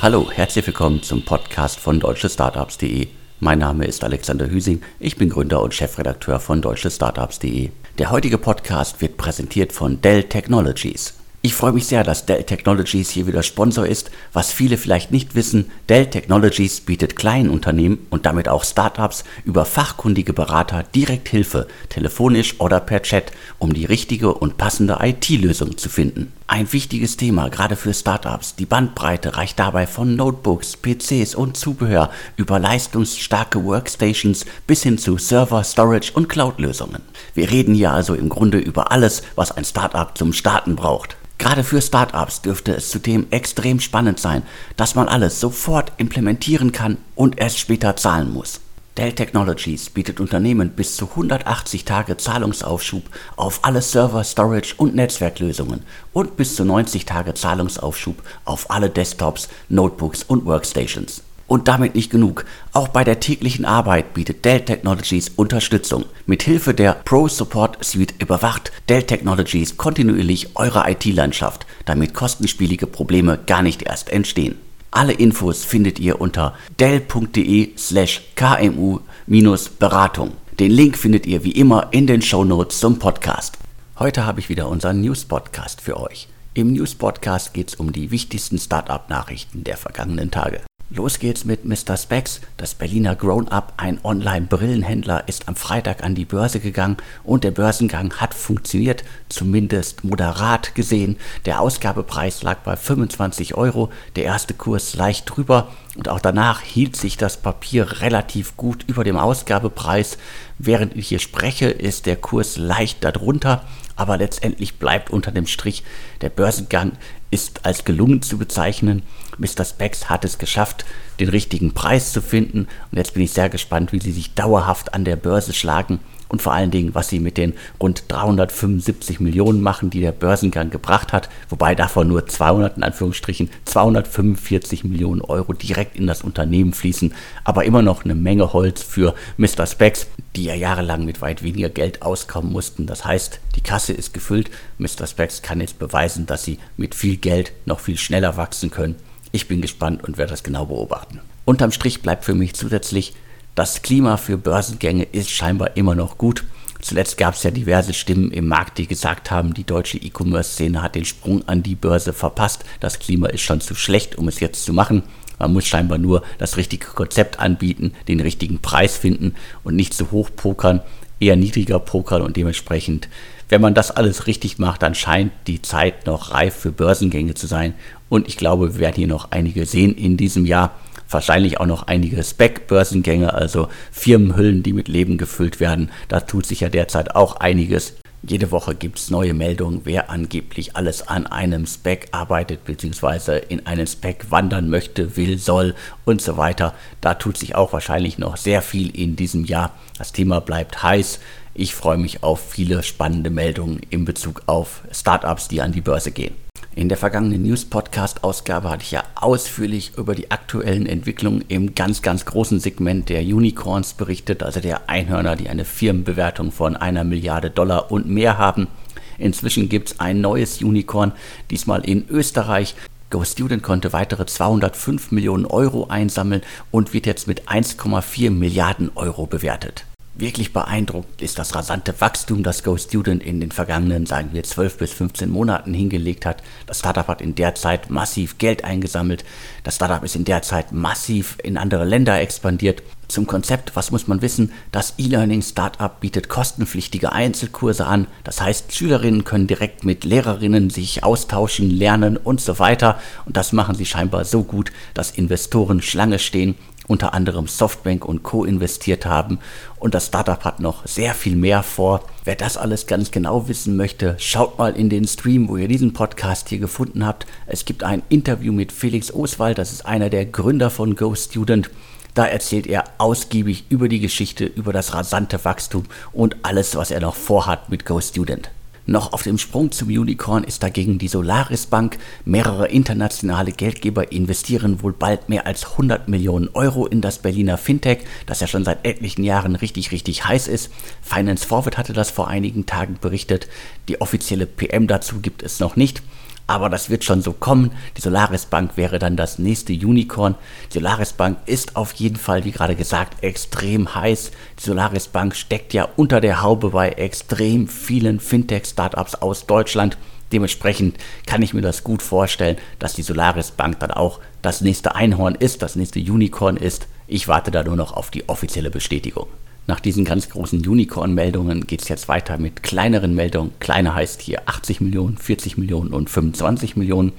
Hallo, herzlich willkommen zum Podcast von deutschestartups.de. Mein Name ist Alexander Hüsing, ich bin Gründer und Chefredakteur von deutschestartups.de. Der heutige Podcast wird präsentiert von Dell Technologies. Ich freue mich sehr, dass Dell Technologies hier wieder Sponsor ist. Was viele vielleicht nicht wissen, Dell Technologies bietet kleinen Unternehmen und damit auch Startups über fachkundige Berater direkt Hilfe, telefonisch oder per Chat, um die richtige und passende IT-Lösung zu finden. Ein wichtiges Thema, gerade für Startups. Die Bandbreite reicht dabei von Notebooks, PCs und Zubehör über leistungsstarke Workstations bis hin zu Server, Storage und Cloud-Lösungen. Wir reden hier also im Grunde über alles, was ein Startup zum Starten braucht. Gerade für Startups dürfte es zudem extrem spannend sein, dass man alles sofort implementieren kann und erst später zahlen muss. Dell Technologies bietet Unternehmen bis zu 180 Tage Zahlungsaufschub auf alle Server, Storage und Netzwerklösungen und bis zu 90 Tage Zahlungsaufschub auf alle Desktops, Notebooks und Workstations. Und damit nicht genug. Auch bei der täglichen Arbeit bietet Dell Technologies Unterstützung. Mit Hilfe der Pro Support Suite überwacht Dell Technologies kontinuierlich eure IT-Landschaft, damit kostenspielige Probleme gar nicht erst entstehen. Alle Infos findet ihr unter dell.de slash kmu-beratung. Den Link findet ihr wie immer in den Show Notes zum Podcast. Heute habe ich wieder unseren News-Podcast für euch. Im News-Podcast geht es um die wichtigsten Startup-Nachrichten der vergangenen Tage. Los geht's mit Mr. Specs. Das Berliner Grown-Up, ein Online-Brillenhändler, ist am Freitag an die Börse gegangen und der Börsengang hat funktioniert, zumindest moderat gesehen. Der Ausgabepreis lag bei 25 Euro, der erste Kurs leicht drüber und auch danach hielt sich das Papier relativ gut über dem Ausgabepreis. Während ich hier spreche, ist der Kurs leicht darunter, aber letztendlich bleibt unter dem Strich der Börsengang ist als gelungen zu bezeichnen. Mr. Specs hat es geschafft, den richtigen Preis zu finden. Und jetzt bin ich sehr gespannt, wie sie sich dauerhaft an der Börse schlagen und vor allen Dingen, was sie mit den rund 375 Millionen machen, die der Börsengang gebracht hat, wobei davon nur 200 in Anführungsstrichen 245 Millionen Euro direkt in das Unternehmen fließen, aber immer noch eine Menge Holz für Mr. Specs, die ja jahrelang mit weit weniger Geld auskommen mussten. Das heißt, die Kasse ist gefüllt. Mr. Specs kann jetzt beweisen, dass sie mit viel Geld noch viel schneller wachsen können. Ich bin gespannt und werde das genau beobachten. Unterm Strich bleibt für mich zusätzlich das Klima für Börsengänge ist scheinbar immer noch gut. Zuletzt gab es ja diverse Stimmen im Markt, die gesagt haben, die deutsche E-Commerce-Szene hat den Sprung an die Börse verpasst. Das Klima ist schon zu schlecht, um es jetzt zu machen. Man muss scheinbar nur das richtige Konzept anbieten, den richtigen Preis finden und nicht zu hoch pokern, eher niedriger pokern und dementsprechend, wenn man das alles richtig macht, dann scheint die Zeit noch reif für Börsengänge zu sein. Und ich glaube, wir werden hier noch einige sehen in diesem Jahr wahrscheinlich auch noch einige Spec-Börsengänge, also Firmenhüllen, die mit Leben gefüllt werden. Da tut sich ja derzeit auch einiges. Jede Woche gibt es neue Meldungen, wer angeblich alles an einem Spec arbeitet bzw. in einen Spec wandern möchte, will, soll und so weiter. Da tut sich auch wahrscheinlich noch sehr viel in diesem Jahr. Das Thema bleibt heiß. Ich freue mich auf viele spannende Meldungen in Bezug auf Startups, die an die Börse gehen. In der vergangenen News-Podcast-Ausgabe hatte ich ja ausführlich über die aktuellen Entwicklungen im ganz, ganz großen Segment der Unicorns berichtet, also der Einhörner, die eine Firmenbewertung von einer Milliarde Dollar und mehr haben. Inzwischen gibt es ein neues Unicorn, diesmal in Österreich. GoStudent konnte weitere 205 Millionen Euro einsammeln und wird jetzt mit 1,4 Milliarden Euro bewertet. Wirklich beeindruckt ist das rasante Wachstum, das GoStudent in den vergangenen, sagen wir, 12 bis 15 Monaten hingelegt hat. Das Startup hat in der Zeit massiv Geld eingesammelt. Das Startup ist in der Zeit massiv in andere Länder expandiert. Zum Konzept, was muss man wissen? Das E-Learning-Startup bietet kostenpflichtige Einzelkurse an. Das heißt, Schülerinnen können direkt mit Lehrerinnen sich austauschen, lernen und so weiter. Und das machen sie scheinbar so gut, dass Investoren Schlange stehen unter anderem Softbank und Co. investiert haben. Und das Startup hat noch sehr viel mehr vor. Wer das alles ganz genau wissen möchte, schaut mal in den Stream, wo ihr diesen Podcast hier gefunden habt. Es gibt ein Interview mit Felix Oswald, das ist einer der Gründer von Go Student. Da erzählt er ausgiebig über die Geschichte, über das rasante Wachstum und alles, was er noch vorhat mit Go Student. Noch auf dem Sprung zum Unicorn ist dagegen die Solaris Bank. Mehrere internationale Geldgeber investieren wohl bald mehr als 100 Millionen Euro in das Berliner Fintech, das ja schon seit etlichen Jahren richtig, richtig heiß ist. Finance Forward hatte das vor einigen Tagen berichtet. Die offizielle PM dazu gibt es noch nicht. Aber das wird schon so kommen. Die Solaris Bank wäre dann das nächste Unicorn. Die Solaris Bank ist auf jeden Fall, wie gerade gesagt, extrem heiß. Die Solaris Bank steckt ja unter der Haube bei extrem vielen Fintech-Startups aus Deutschland. Dementsprechend kann ich mir das gut vorstellen, dass die Solaris Bank dann auch das nächste Einhorn ist, das nächste Unicorn ist. Ich warte da nur noch auf die offizielle Bestätigung. Nach diesen ganz großen Unicorn-Meldungen geht es jetzt weiter mit kleineren Meldungen. Kleine heißt hier 80 Millionen, 40 Millionen und 25 Millionen.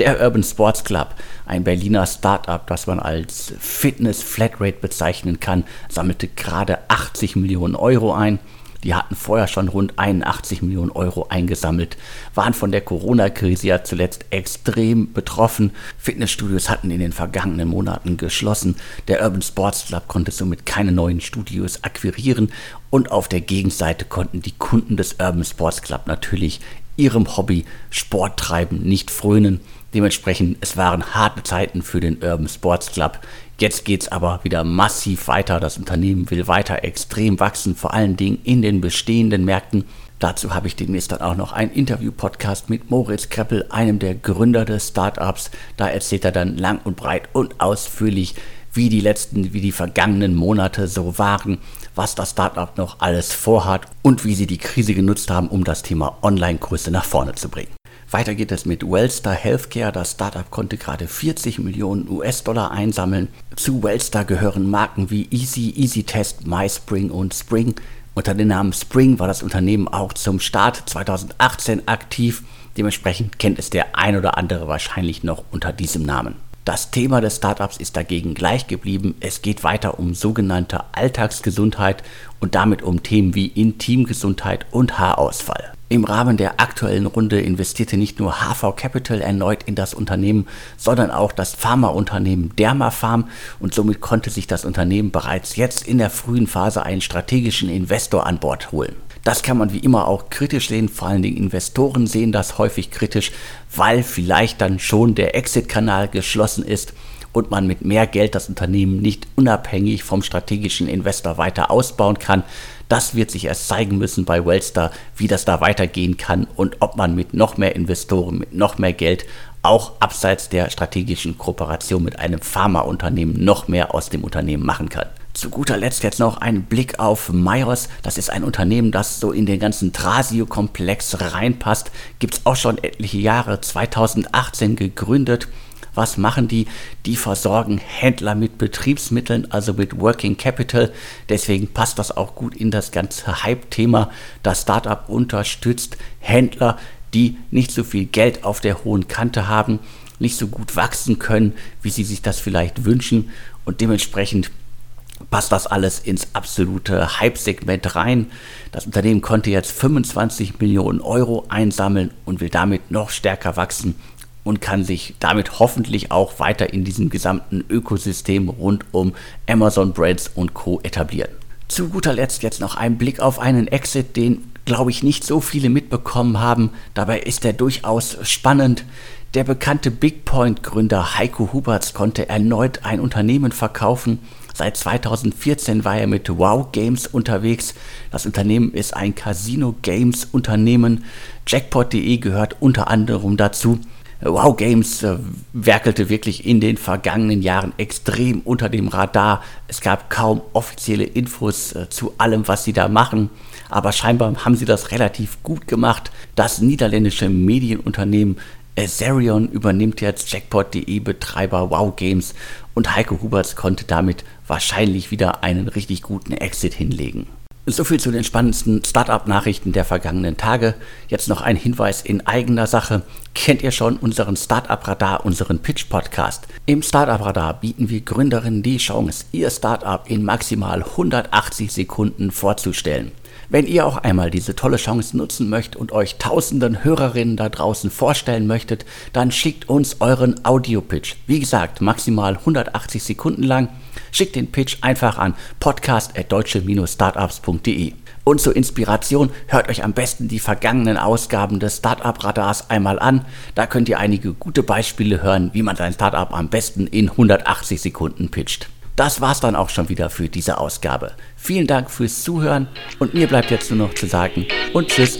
Der Urban Sports Club, ein Berliner Startup, das man als Fitness Flatrate bezeichnen kann, sammelte gerade 80 Millionen Euro ein. Die hatten vorher schon rund 81 Millionen Euro eingesammelt, waren von der Corona-Krise ja zuletzt extrem betroffen. Fitnessstudios hatten in den vergangenen Monaten geschlossen. Der Urban Sports Club konnte somit keine neuen Studios akquirieren und auf der Gegenseite konnten die Kunden des Urban Sports Club natürlich ihrem Hobby Sport treiben nicht frönen. Dementsprechend, es waren harte Zeiten für den Urban Sports Club. Jetzt geht es aber wieder massiv weiter. Das Unternehmen will weiter extrem wachsen, vor allen Dingen in den bestehenden Märkten. Dazu habe ich demnächst dann auch noch einen Interview-Podcast mit Moritz Kreppel, einem der Gründer des Startups. Da erzählt er dann lang und breit und ausführlich, wie die letzten, wie die vergangenen Monate so waren, was das Startup noch alles vorhat und wie sie die Krise genutzt haben, um das Thema Online-Kurse nach vorne zu bringen. Weiter geht es mit Wellstar Healthcare. Das Startup konnte gerade 40 Millionen US-Dollar einsammeln. Zu Wellstar gehören Marken wie Easy, EasyTest, MySpring und Spring. Unter dem Namen Spring war das Unternehmen auch zum Start 2018 aktiv. Dementsprechend kennt es der ein oder andere wahrscheinlich noch unter diesem Namen. Das Thema des Startups ist dagegen gleich geblieben. Es geht weiter um sogenannte Alltagsgesundheit und damit um Themen wie Intimgesundheit und Haarausfall. Im Rahmen der aktuellen Runde investierte nicht nur HV Capital erneut in das Unternehmen, sondern auch das Pharmaunternehmen Dermafarm und somit konnte sich das Unternehmen bereits jetzt in der frühen Phase einen strategischen Investor an Bord holen. Das kann man wie immer auch kritisch sehen, vor allen Dingen Investoren sehen das häufig kritisch, weil vielleicht dann schon der Exit-Kanal geschlossen ist und man mit mehr Geld das Unternehmen nicht unabhängig vom strategischen Investor weiter ausbauen kann. Das wird sich erst zeigen müssen bei Wellstar, wie das da weitergehen kann und ob man mit noch mehr Investoren, mit noch mehr Geld auch abseits der strategischen Kooperation mit einem Pharmaunternehmen noch mehr aus dem Unternehmen machen kann. Zu guter Letzt jetzt noch ein Blick auf Myros. Das ist ein Unternehmen, das so in den ganzen Trasio-Komplex reinpasst. Gibt es auch schon etliche Jahre, 2018 gegründet was machen die? Die versorgen Händler mit Betriebsmitteln, also mit Working Capital. Deswegen passt das auch gut in das ganze Hype-Thema. Das Startup unterstützt Händler, die nicht so viel Geld auf der hohen Kante haben, nicht so gut wachsen können, wie sie sich das vielleicht wünschen und dementsprechend passt das alles ins absolute Hype-Segment rein. Das Unternehmen konnte jetzt 25 Millionen Euro einsammeln und will damit noch stärker wachsen und kann sich damit hoffentlich auch weiter in diesem gesamten Ökosystem rund um Amazon Brands und Co. etablieren. Zu guter Letzt jetzt noch ein Blick auf einen Exit, den glaube ich nicht so viele mitbekommen haben. Dabei ist er durchaus spannend. Der bekannte Bigpoint-Gründer Heiko Huberts konnte erneut ein Unternehmen verkaufen. Seit 2014 war er mit Wow Games unterwegs. Das Unternehmen ist ein Casino Games Unternehmen. Jackpot.de gehört unter anderem dazu. Wow Games äh, werkelte wirklich in den vergangenen Jahren extrem unter dem Radar. Es gab kaum offizielle Infos äh, zu allem, was sie da machen. Aber scheinbar haben sie das relativ gut gemacht. Das niederländische Medienunternehmen Azerion übernimmt jetzt Jackpot.de Betreiber Wow Games und Heiko Huberts konnte damit wahrscheinlich wieder einen richtig guten Exit hinlegen. So viel zu den spannendsten Startup-Nachrichten der vergangenen Tage. Jetzt noch ein Hinweis in eigener Sache. Kennt ihr schon unseren Startup-Radar, unseren Pitch-Podcast? Im Startup-Radar bieten wir Gründerinnen die Chance, ihr Startup in maximal 180 Sekunden vorzustellen. Wenn ihr auch einmal diese tolle Chance nutzen möchtet und euch tausenden Hörerinnen da draußen vorstellen möchtet, dann schickt uns euren Audio-Pitch. Wie gesagt, maximal 180 Sekunden lang. Schickt den Pitch einfach an podcast.deutsche-startups.de. Und zur Inspiration hört euch am besten die vergangenen Ausgaben des Startup Radars einmal an. Da könnt ihr einige gute Beispiele hören, wie man sein Startup am besten in 180 Sekunden pitcht. Das war's dann auch schon wieder für diese Ausgabe. Vielen Dank fürs Zuhören und mir bleibt jetzt nur noch zu sagen und tschüss